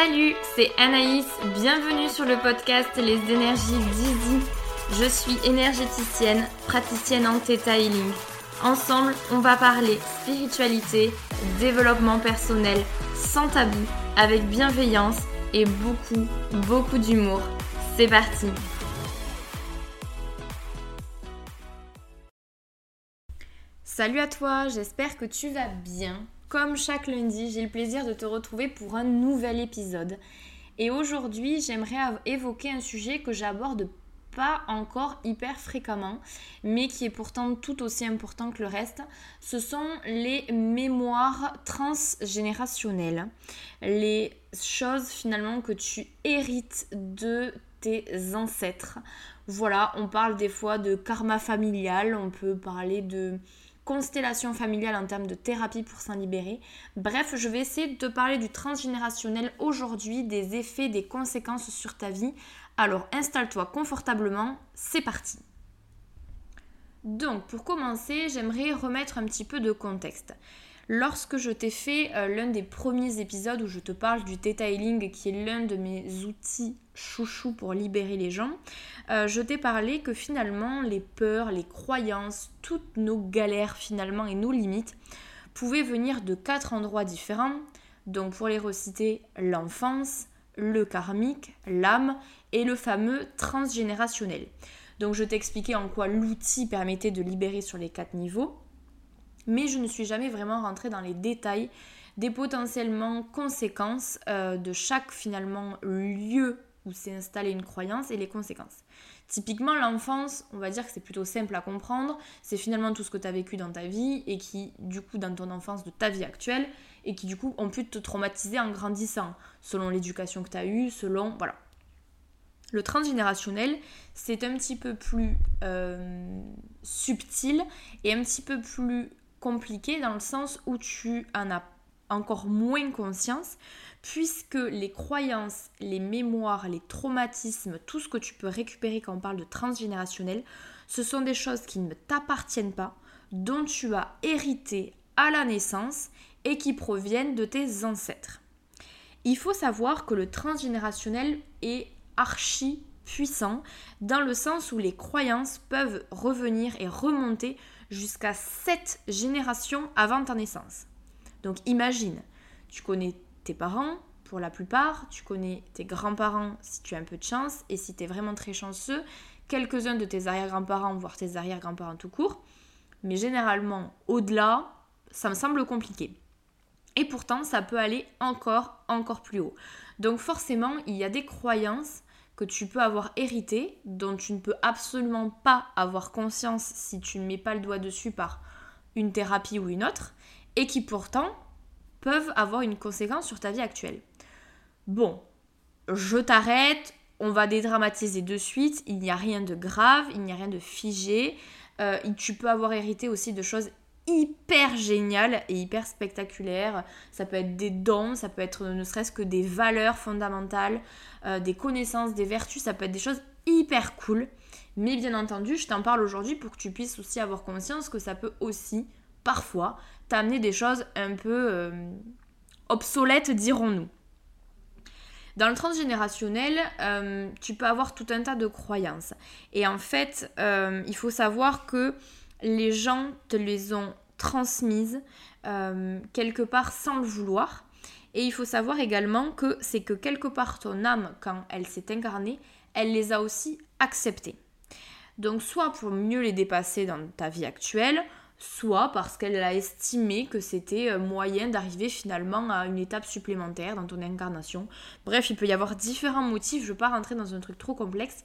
Salut, c'est Anaïs, bienvenue sur le podcast Les énergies d'Easy. Je suis énergéticienne, praticienne en Theta Healing. Ensemble, on va parler spiritualité, développement personnel, sans tabou, avec bienveillance et beaucoup, beaucoup d'humour. C'est parti Salut à toi, j'espère que tu vas bien. Comme chaque lundi, j'ai le plaisir de te retrouver pour un nouvel épisode. Et aujourd'hui, j'aimerais évoquer un sujet que j'aborde pas encore hyper fréquemment, mais qui est pourtant tout aussi important que le reste. Ce sont les mémoires transgénérationnelles. Les choses finalement que tu hérites de tes ancêtres. Voilà, on parle des fois de karma familial, on peut parler de constellation familiale en termes de thérapie pour s'en libérer. Bref, je vais essayer de te parler du transgénérationnel aujourd'hui, des effets, des conséquences sur ta vie. Alors installe-toi confortablement, c'est parti. Donc pour commencer, j'aimerais remettre un petit peu de contexte. Lorsque je t'ai fait euh, l'un des premiers épisodes où je te parle du Theta Healing, qui est l'un de mes outils chouchou pour libérer les gens, euh, je t'ai parlé que finalement les peurs, les croyances, toutes nos galères finalement et nos limites pouvaient venir de quatre endroits différents. Donc pour les reciter, l'enfance, le karmique, l'âme et le fameux transgénérationnel. Donc je t'expliquais en quoi l'outil permettait de libérer sur les quatre niveaux mais je ne suis jamais vraiment rentrée dans les détails des potentiellement conséquences euh, de chaque finalement lieu où s'est installée une croyance et les conséquences. Typiquement, l'enfance, on va dire que c'est plutôt simple à comprendre. C'est finalement tout ce que tu as vécu dans ta vie et qui, du coup, dans ton enfance de ta vie actuelle, et qui, du coup, ont pu te traumatiser en grandissant, selon l'éducation que tu as eue, selon. Voilà. Le transgénérationnel, c'est un petit peu plus euh, subtil et un petit peu plus compliqué dans le sens où tu en as encore moins conscience puisque les croyances, les mémoires, les traumatismes, tout ce que tu peux récupérer quand on parle de transgénérationnel, ce sont des choses qui ne t'appartiennent pas, dont tu as hérité à la naissance et qui proviennent de tes ancêtres. Il faut savoir que le transgénérationnel est archi puissant dans le sens où les croyances peuvent revenir et remonter jusqu'à 7 générations avant ta naissance. Donc imagine, tu connais tes parents pour la plupart, tu connais tes grands-parents si tu as un peu de chance, et si tu es vraiment très chanceux, quelques-uns de tes arrière-grands-parents, voire tes arrière-grands-parents tout court. Mais généralement, au-delà, ça me semble compliqué. Et pourtant, ça peut aller encore, encore plus haut. Donc forcément, il y a des croyances que tu peux avoir hérité, dont tu ne peux absolument pas avoir conscience si tu ne mets pas le doigt dessus par une thérapie ou une autre, et qui pourtant peuvent avoir une conséquence sur ta vie actuelle. Bon, je t'arrête, on va dédramatiser de suite, il n'y a rien de grave, il n'y a rien de figé, euh, tu peux avoir hérité aussi de choses hyper génial et hyper spectaculaire. Ça peut être des dons, ça peut être ne serait-ce que des valeurs fondamentales, euh, des connaissances, des vertus, ça peut être des choses hyper cool. Mais bien entendu, je t'en parle aujourd'hui pour que tu puisses aussi avoir conscience que ça peut aussi, parfois, t'amener des choses un peu euh, obsolètes, dirons-nous. Dans le transgénérationnel, euh, tu peux avoir tout un tas de croyances. Et en fait, il faut savoir que les gens te les ont transmises euh, quelque part sans le vouloir. Et il faut savoir également que c'est que quelque part ton âme, quand elle s'est incarnée, elle les a aussi acceptées. Donc soit pour mieux les dépasser dans ta vie actuelle, soit parce qu'elle a estimé que c'était euh, moyen d'arriver finalement à une étape supplémentaire dans ton incarnation. Bref, il peut y avoir différents motifs, je ne veux pas rentrer dans un truc trop complexe,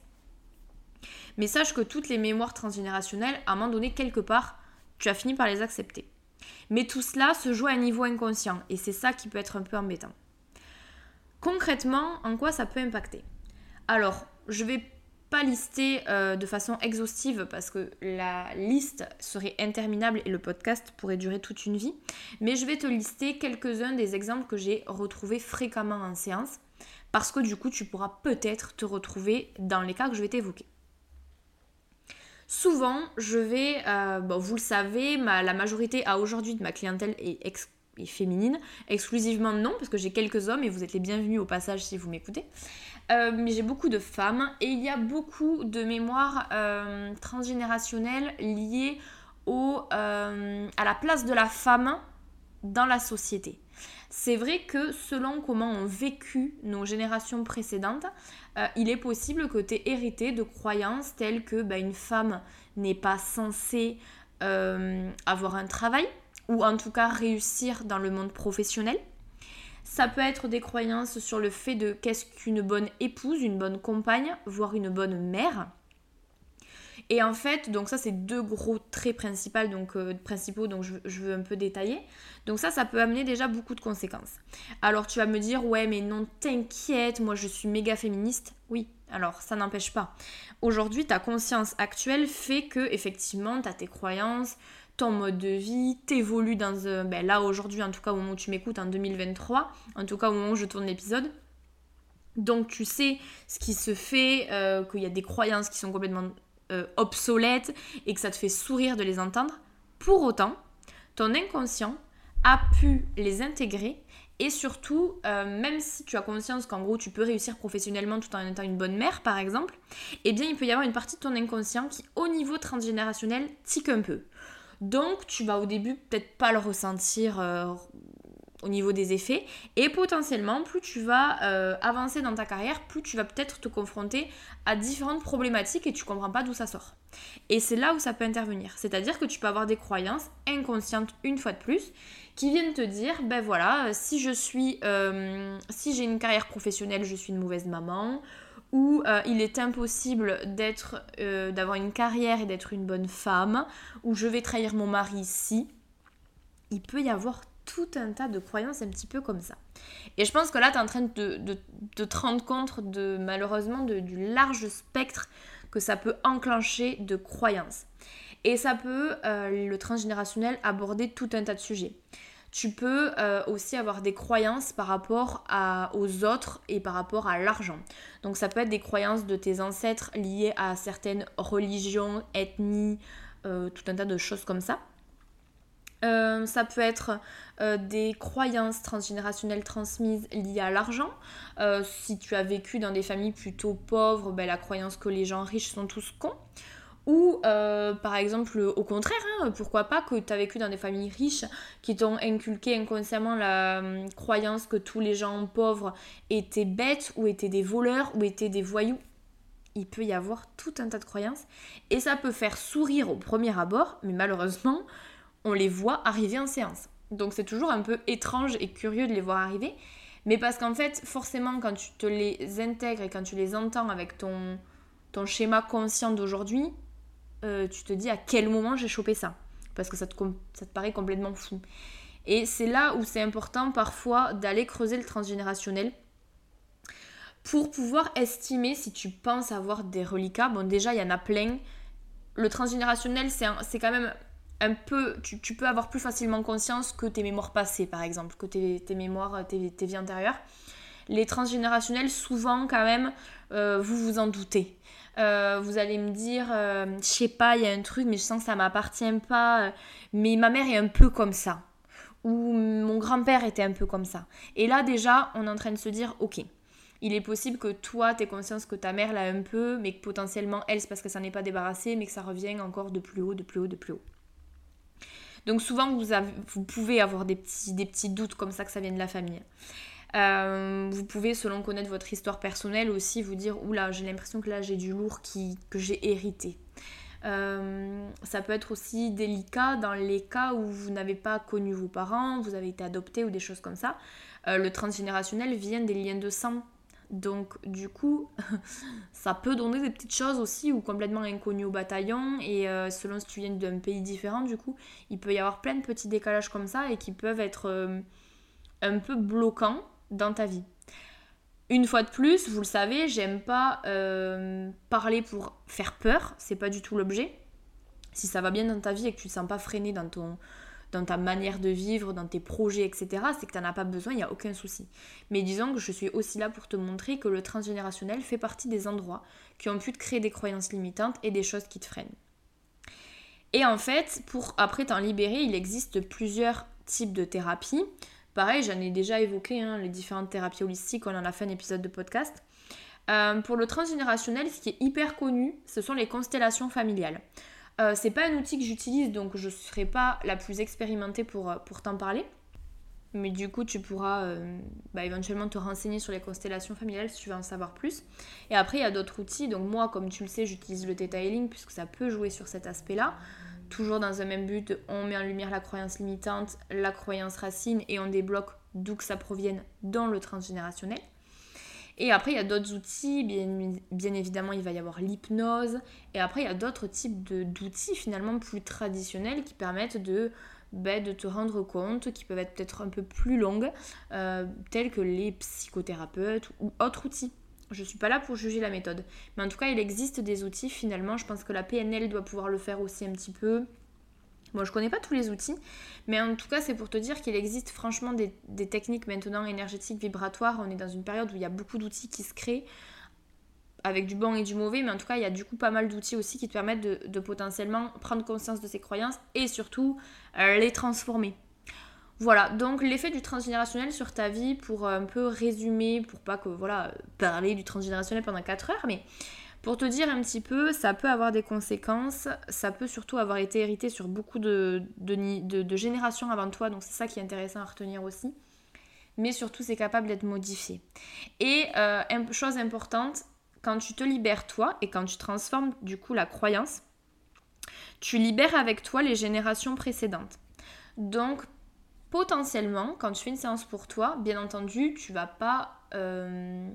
mais sache que toutes les mémoires transgénérationnelles, à un moment donné, quelque part, tu as fini par les accepter. Mais tout cela se joue à un niveau inconscient et c'est ça qui peut être un peu embêtant. Concrètement, en quoi ça peut impacter? Alors, je vais pas lister euh, de façon exhaustive parce que la liste serait interminable et le podcast pourrait durer toute une vie, mais je vais te lister quelques-uns des exemples que j'ai retrouvés fréquemment en séance parce que du coup tu pourras peut-être te retrouver dans les cas que je vais t'évoquer. Souvent, je vais, euh, vous le savez, la majorité à aujourd'hui de ma clientèle est féminine. Exclusivement non, parce que j'ai quelques hommes et vous êtes les bienvenus au passage si vous m'écoutez. Euh, mais j'ai beaucoup de femmes et il y a beaucoup de mémoires euh, transgénérationnelles liées à la place de la femme dans la société. C'est vrai que selon comment ont vécu nos générations précédentes, il est possible que tu aies hérité de croyances telles que bah, une femme n'est pas censée avoir un travail, ou en tout cas réussir dans le monde professionnel. Ça peut être des croyances sur le fait de qu'est-ce qu'une bonne épouse, une bonne compagne, voire une bonne mère. Et en fait, donc ça c'est deux gros traits principaux, donc, euh, principaux, donc je, je, veux un peu détailler. Donc ça, ça peut amener déjà beaucoup de conséquences. Alors tu vas me dire, ouais mais non, t'inquiète, moi je suis méga féministe. Oui, alors ça n'empêche pas. Aujourd'hui, ta conscience actuelle fait que effectivement, tu as tes croyances, ton mode de vie, t'évolues dans... un... ben là aujourd'hui, en tout cas au moment où tu m'écoutes, en 2023, en tout cas au moment où je tourne l'épisode. Donc tu sais ce qui se fait, euh, qu'il y a des croyances qui sont complètement euh, obsolètes et que ça te fait sourire de les entendre. Pour autant, ton inconscient a pu les intégrer et surtout, euh, même si tu as conscience qu'en gros tu peux réussir professionnellement tout en étant une bonne mère par exemple, eh bien il peut y avoir une partie de ton inconscient qui au niveau transgénérationnel tique un peu. Donc tu vas au début peut-être pas le ressentir euh, au niveau des effets et potentiellement plus tu vas euh, avancer dans ta carrière, plus tu vas peut-être te confronter à différentes problématiques et tu comprends pas d'où ça sort. Et c'est là où ça peut intervenir. C'est-à-dire que tu peux avoir des croyances inconscientes une fois de plus qui viennent te dire ben voilà, si je suis euh, si j'ai une carrière professionnelle, je suis une mauvaise maman euh, il est impossible d'être, euh, d'avoir une carrière et d'être une bonne femme, où je vais trahir mon mari ici, il peut y avoir tout un tas de croyances un petit peu comme ça. Et je pense que là, tu es en train de, te rendre compte de malheureusement du large spectre que ça peut enclencher de croyances. Et ça peut, euh, le transgénérationnel, aborder tout un tas de sujets tu peux euh, aussi avoir des croyances par rapport aux autres et par rapport à l'argent. Donc ça peut être des croyances de tes ancêtres liées à certaines religions, ethnies, euh, tout un tas de choses comme ça. Euh, ça peut être des croyances transgénérationnelles transmises liées à l'argent. si tu as vécu dans des familles plutôt pauvres, ben, la croyance que les gens riches sont tous cons. Ou euh, par exemple, au contraire, hein, pourquoi pas que tu as vécu dans des familles riches qui t'ont inculqué inconsciemment la hum, croyance que tous les gens pauvres étaient bêtes ou étaient des voleurs ou étaient des voyous. Il peut y avoir tout un tas de croyances et ça peut faire sourire au premier abord, mais malheureusement, on les voit arriver en séance. Donc c'est toujours un peu étrange et curieux de les voir arriver, mais parce qu'en fait, forcément, quand tu te les intègres et quand tu les entends avec ton, ton schéma conscient d'aujourd'hui, euh, tu te dis à quel moment j'ai chopé ça. Parce que ça te, ça te paraît complètement fou. Et c'est là où c'est important parfois d'aller creuser le transgénérationnel pour pouvoir estimer si tu penses avoir des reliquats. Bon, déjà, il y en a plein. Le transgénérationnel, c'est quand même un peu. Tu, peux avoir plus facilement conscience que tes mémoires passées, par exemple, que tes, mémoires, tes, vies antérieures. Les transgénérationnels, souvent, quand même, euh, vous vous en doutez. Euh, vous allez me dire, euh, je sais pas, il y a un truc, mais je sens que ça m'appartient pas. mais ma mère est un peu comme ça. Ou mon grand-père était un peu comme ça. Et là, déjà, on est en train de se dire, ok, il est possible que toi, tu aies conscience que ta mère l'a un peu, mais que potentiellement, elle, c'est parce que ça n'est pas débarrassé, mais que ça revient encore de plus haut, de plus haut, de plus haut. Donc souvent, vous, vous pouvez avoir des petits, des petits doutes comme ça que ça vient de la famille. Euh, vous pouvez, selon connaître votre histoire personnelle, aussi vous dire Oula, j'ai l'impression que là j'ai du lourd qui, que j'ai hérité. Euh, ça peut être aussi délicat dans les cas où vous n'avez pas connu vos parents, vous avez été adopté ou des choses comme ça. Euh, le transgénérationnel vient des liens de sang. Donc du coup, ça peut donner des petites choses aussi ou complètement inconnues au bataillon. Et selon si tu viens d'un pays différent, du coup, il peut y avoir plein de petits décalages comme ça et qui peuvent être un peu bloquants dans ta vie. Une fois de plus, vous le savez, j'aime pas euh, parler pour faire peur, c'est pas du tout l'objet. Si ça va bien dans ta vie et que tu te sens pas freiné dans, ton, dans ta manière de vivre, dans tes projets, etc., c'est que tu n'en as pas besoin, il n'y a aucun souci. Mais disons que je suis aussi là pour te montrer que le transgénérationnel fait partie des endroits qui ont pu te créer des croyances limitantes et des choses qui te freinent. Et en fait, pour après t'en libérer, il existe plusieurs types de thérapies. Pareil, j'en ai déjà évoqué hein, les différentes thérapies holistiques, on en a fait un épisode de podcast. Euh, pour le transgénérationnel, ce qui est hyper connu, ce sont les constellations familiales. Euh, c'est pas un outil que j'utilise, donc je ne serai pas la plus expérimentée pour, euh, pour t'en parler. Mais du coup, tu pourras bah, éventuellement te renseigner sur les constellations familiales si tu veux en savoir plus. Et après, il y a d'autres outils. Donc moi, comme tu le sais, j'utilise le Theta Healing puisque ça peut jouer sur cet aspect-là. Toujours dans un même but, on met en lumière la croyance limitante, la croyance racine et on débloque d'où que ça provienne dans le transgénérationnel. Et après, il y a d'autres outils, bien, évidemment, il va y avoir l'hypnose. Et après, il y a d'autres types d'outils finalement plus traditionnels qui permettent de, ben, de te rendre compte, qui peuvent être peut-être un peu plus longues, euh, tels que les psychothérapeutes ou autres outils. Je ne suis pas là pour juger la méthode. Mais en tout cas, il existe des outils finalement. Je pense que la PNL doit pouvoir le faire aussi un petit peu. Moi, je connais pas tous les outils, mais en tout cas, c'est pour te dire qu'il existe franchement des, techniques maintenant énergétiques, vibratoires. On est dans une période où il y a beaucoup d'outils qui se créent, avec du bon et du mauvais, mais en tout cas, il y a du coup pas mal d'outils aussi qui te permettent de, potentiellement prendre conscience de ces croyances et surtout euh, les transformer. Voilà, donc l'effet du transgénérationnel sur ta vie, pour un peu résumer, pour pas que, voilà, parler du transgénérationnel pendant 4 heures, mais pour te dire un petit peu, ça peut avoir des conséquences, ça peut surtout avoir été hérité sur beaucoup de, de, générations avant toi, donc c'est ça qui est intéressant à retenir aussi. Mais surtout, c'est capable d'être modifié. Et euh, chose importante, quand tu te libères toi et quand tu transformes du coup la croyance, tu libères avec toi les générations précédentes. Donc potentiellement, quand tu fais une séance pour toi, bien entendu, tu vas pas euh,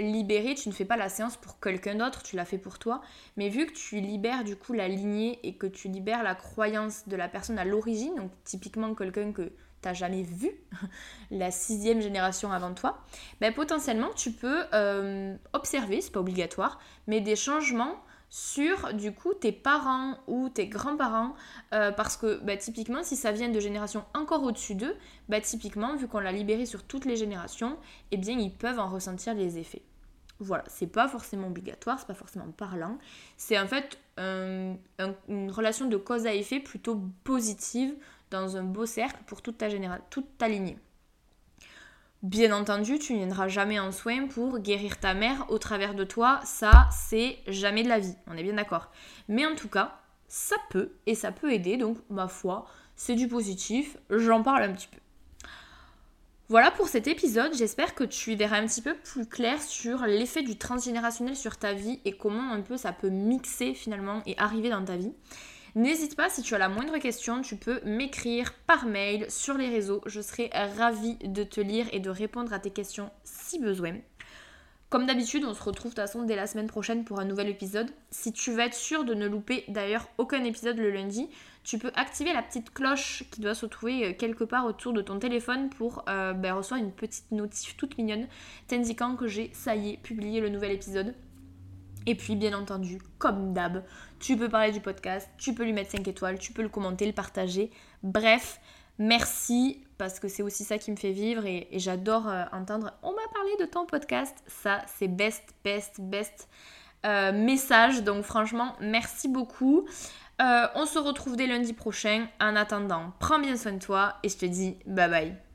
libérer, tu ne fais pas la séance pour quelqu'un d'autre, tu la fais pour toi. Mais vu que tu libères du coup la lignée et que tu libères la croyance de la personne à l'origine, donc typiquement quelqu'un que tu n'as jamais vu, la sixième génération avant toi, ben potentiellement tu peux euh, observer, c'est pas obligatoire, mais des changements sur du coup tes parents ou tes grands-parents euh, parce que bah, typiquement si ça vient de générations encore au-dessus d'eux, bah, typiquement vu qu'on l'a libéré sur toutes les générations, eh bien ils peuvent en ressentir les effets. Voilà, c'est pas forcément obligatoire, c'est pas forcément parlant, c'est en fait une relation de cause à effet plutôt positive dans un beau cercle pour toute ta génération, toute ta lignée. Bien entendu, tu ne viendras jamais en soin pour guérir ta mère au travers de toi. Ça, c'est jamais de la vie. On est bien d'accord. Mais en tout cas, ça peut et ça peut aider. Donc, ma foi, c'est du positif. J'en parle un petit peu. Voilà pour cet épisode. J'espère que tu verras un petit peu plus clair sur l'effet du transgénérationnel sur ta vie et comment un peu ça peut mixer finalement et arriver dans ta vie. N'hésite pas, si tu as la moindre question, tu peux m'écrire par mail sur les réseaux. Je serai ravie de te lire et de répondre à tes questions si besoin. Comme d'habitude, on se retrouve de toute façon dès la semaine prochaine pour un nouvel épisode. Si tu veux être sûr de ne louper d'ailleurs aucun épisode le lundi, tu peux activer la petite cloche qui doit se trouver euh, quelque part autour de ton téléphone pour euh, ben, recevoir une petite notif toute mignonne t'indiquant que j'ai, ça y est, publié le nouvel épisode. Et puis, bien entendu, comme d'hab, tu peux parler du podcast, tu peux lui mettre 5 étoiles, tu peux le commenter, le partager. Bref, merci parce que c'est aussi ça qui me fait vivre et, j'adore euh, entendre on m'a parlé de ton podcast. Ça, c'est best, best, best euh, message. Donc, franchement, merci beaucoup. Euh, on se retrouve dès lundi prochain. En attendant, prends bien soin de toi et je te dis bye bye.